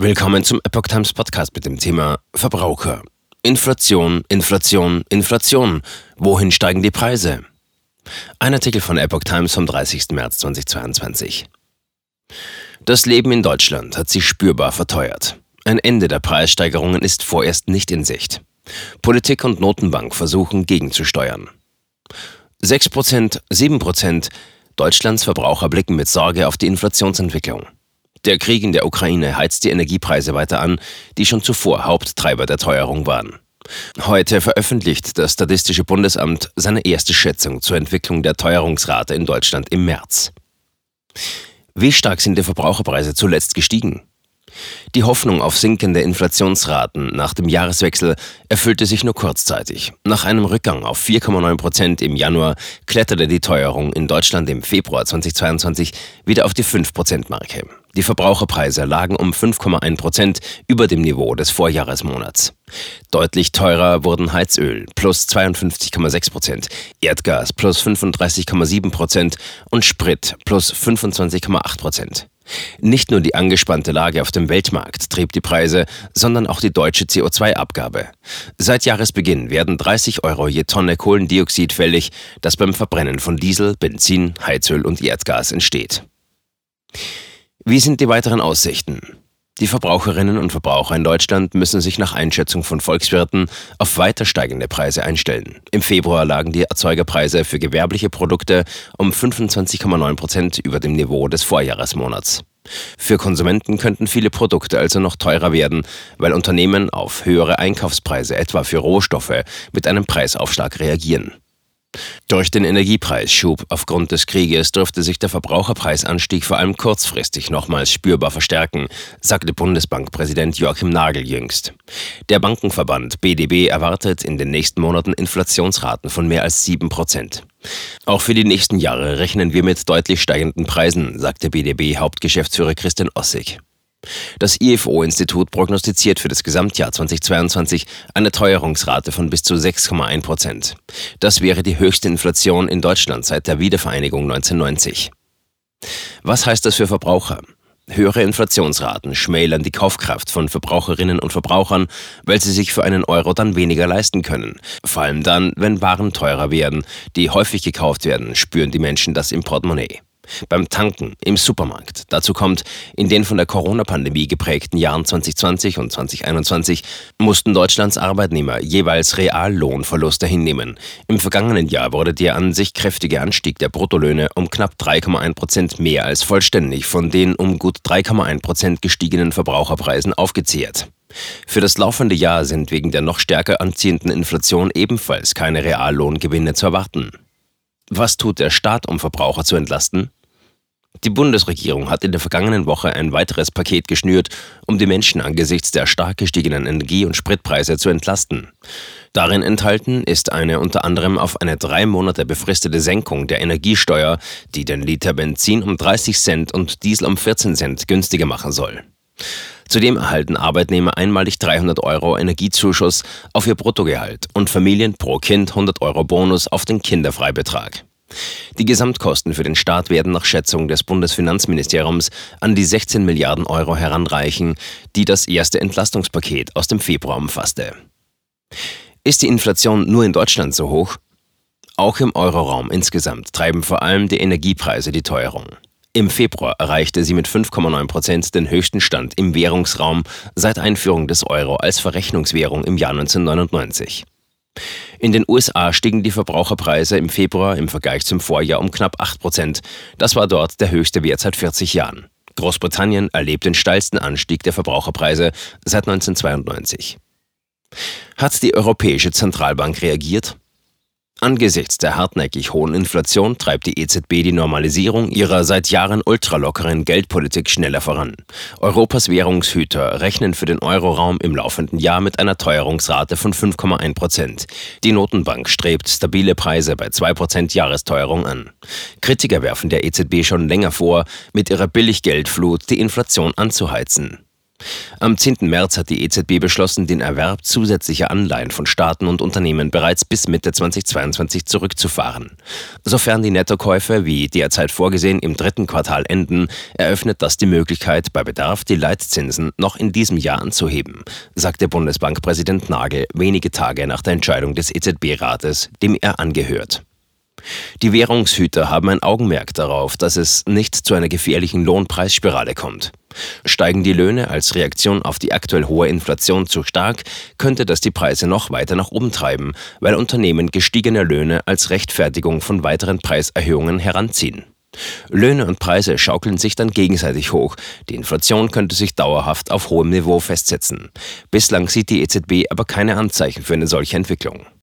Willkommen zum Epoch Times Podcast mit dem Thema Verbraucher. Inflation, Inflation, Inflation. Wohin steigen die Preise? Ein Artikel von Epoch Times vom 30. März 2022. Das Leben in Deutschland hat sich spürbar verteuert. Ein Ende der Preissteigerungen ist vorerst nicht in Sicht. Politik und Notenbank versuchen gegenzusteuern. 6%, 7%. Deutschlands Verbraucher blicken mit Sorge auf die Inflationsentwicklung. Der Krieg in der Ukraine heizt die Energiepreise weiter an, die schon zuvor Haupttreiber der Teuerung waren. Heute veröffentlicht das Statistische Bundesamt seine erste Schätzung zur Entwicklung der Teuerungsrate in Deutschland im März. Wie stark sind die Verbraucherpreise zuletzt gestiegen? Die Hoffnung auf sinkende Inflationsraten nach dem Jahreswechsel erfüllte sich nur kurzzeitig. Nach einem Rückgang auf 4,9 Prozent im Januar kletterte die Teuerung in Deutschland im Februar 2022 wieder auf die 5-Prozent-Marke. Die Verbraucherpreise lagen um 5,1 Prozent über dem Niveau des Vorjahresmonats. Deutlich teurer wurden Heizöl plus 52,6 Prozent, Erdgas plus 35,7 Prozent und Sprit plus 25,8 Prozent. Nicht nur die angespannte Lage auf dem Weltmarkt trieb die Preise, sondern auch die deutsche CO2-Abgabe. Seit Jahresbeginn werden 30 Euro je Tonne Kohlendioxid fällig, das beim Verbrennen von Diesel, Benzin, Heizöl und Erdgas entsteht. Wie sind die weiteren Aussichten? Die Verbraucherinnen und Verbraucher in Deutschland müssen sich nach Einschätzung von Volkswirten auf weiter steigende Preise einstellen. Im Februar lagen die Erzeugerpreise für gewerbliche Produkte um 25,9 Prozent über dem Niveau des Vorjahresmonats. Für Konsumenten könnten viele Produkte also noch teurer werden, weil Unternehmen auf höhere Einkaufspreise etwa für Rohstoffe mit einem Preisaufschlag reagieren. Durch den Energiepreisschub aufgrund des Krieges dürfte sich der Verbraucherpreisanstieg vor allem kurzfristig nochmals spürbar verstärken, sagte Bundesbankpräsident Joachim Nagel jüngst. Der Bankenverband BDB erwartet in den nächsten Monaten Inflationsraten von mehr als 7 Prozent. Auch für die nächsten Jahre rechnen wir mit deutlich steigenden Preisen, sagte BDB-Hauptgeschäftsführer Christian Ossig. Das IFO-Institut prognostiziert für das Gesamtjahr 2022 eine Teuerungsrate von bis zu 6,1 Prozent. Das wäre die höchste Inflation in Deutschland seit der Wiedervereinigung 1990. Was heißt das für Verbraucher? Höhere Inflationsraten schmälern die Kaufkraft von Verbraucherinnen und Verbrauchern, weil sie sich für einen Euro dann weniger leisten können. Vor allem dann, wenn Waren teurer werden, die häufig gekauft werden, spüren die Menschen das im Portemonnaie beim Tanken, im Supermarkt. Dazu kommt, in den von der Corona-Pandemie geprägten Jahren 2020 und 2021 mussten Deutschlands Arbeitnehmer jeweils Reallohnverluste hinnehmen. Im vergangenen Jahr wurde der an sich kräftige Anstieg der Bruttolöhne um knapp 3,1 Prozent mehr als vollständig von den um gut 3,1 Prozent gestiegenen Verbraucherpreisen aufgezehrt. Für das laufende Jahr sind wegen der noch stärker anziehenden Inflation ebenfalls keine Reallohngewinne zu erwarten. Was tut der Staat, um Verbraucher zu entlasten? Die Bundesregierung hat in der vergangenen Woche ein weiteres Paket geschnürt, um die Menschen angesichts der stark gestiegenen Energie- und Spritpreise zu entlasten. Darin enthalten ist eine unter anderem auf eine drei Monate befristete Senkung der Energiesteuer, die den Liter Benzin um 30 Cent und Diesel um 14 Cent günstiger machen soll. Zudem erhalten Arbeitnehmer einmalig 300 Euro Energiezuschuss auf ihr Bruttogehalt und Familien pro Kind 100 Euro Bonus auf den Kinderfreibetrag. Die Gesamtkosten für den Staat werden nach Schätzung des Bundesfinanzministeriums an die 16 Milliarden Euro heranreichen, die das erste Entlastungspaket aus dem Februar umfasste. Ist die Inflation nur in Deutschland so hoch? Auch im Euroraum insgesamt treiben vor allem die Energiepreise die Teuerung. Im Februar erreichte sie mit 5,9 Prozent den höchsten Stand im Währungsraum seit Einführung des Euro als Verrechnungswährung im Jahr 1999. In den USA stiegen die Verbraucherpreise im Februar im Vergleich zum Vorjahr um knapp 8 Prozent. Das war dort der höchste Wert seit 40 Jahren. Großbritannien erlebt den steilsten Anstieg der Verbraucherpreise seit 1992. Hat die Europäische Zentralbank reagiert? Angesichts der hartnäckig hohen Inflation treibt die EZB die Normalisierung ihrer seit Jahren ultralockeren Geldpolitik schneller voran. Europas Währungshüter rechnen für den Euroraum im laufenden Jahr mit einer Teuerungsrate von 5,1 Prozent. Die Notenbank strebt stabile Preise bei 2 Prozent Jahresteuerung an. Kritiker werfen der EZB schon länger vor, mit ihrer Billiggeldflut die Inflation anzuheizen. Am 10. März hat die EZB beschlossen, den Erwerb zusätzlicher Anleihen von Staaten und Unternehmen bereits bis Mitte 2022 zurückzufahren. Sofern die Nettokäufe, wie derzeit vorgesehen, im dritten Quartal enden, eröffnet das die Möglichkeit, bei Bedarf die Leitzinsen noch in diesem Jahr anzuheben, sagte Bundesbankpräsident Nagel wenige Tage nach der Entscheidung des EZB-Rates, dem er angehört. Die Währungshüter haben ein Augenmerk darauf, dass es nicht zu einer gefährlichen Lohnpreisspirale kommt. Steigen die Löhne als Reaktion auf die aktuell hohe Inflation zu stark, könnte das die Preise noch weiter nach oben treiben, weil Unternehmen gestiegene Löhne als Rechtfertigung von weiteren Preiserhöhungen heranziehen. Löhne und Preise schaukeln sich dann gegenseitig hoch. Die Inflation könnte sich dauerhaft auf hohem Niveau festsetzen. Bislang sieht die EZB aber keine Anzeichen für eine solche Entwicklung.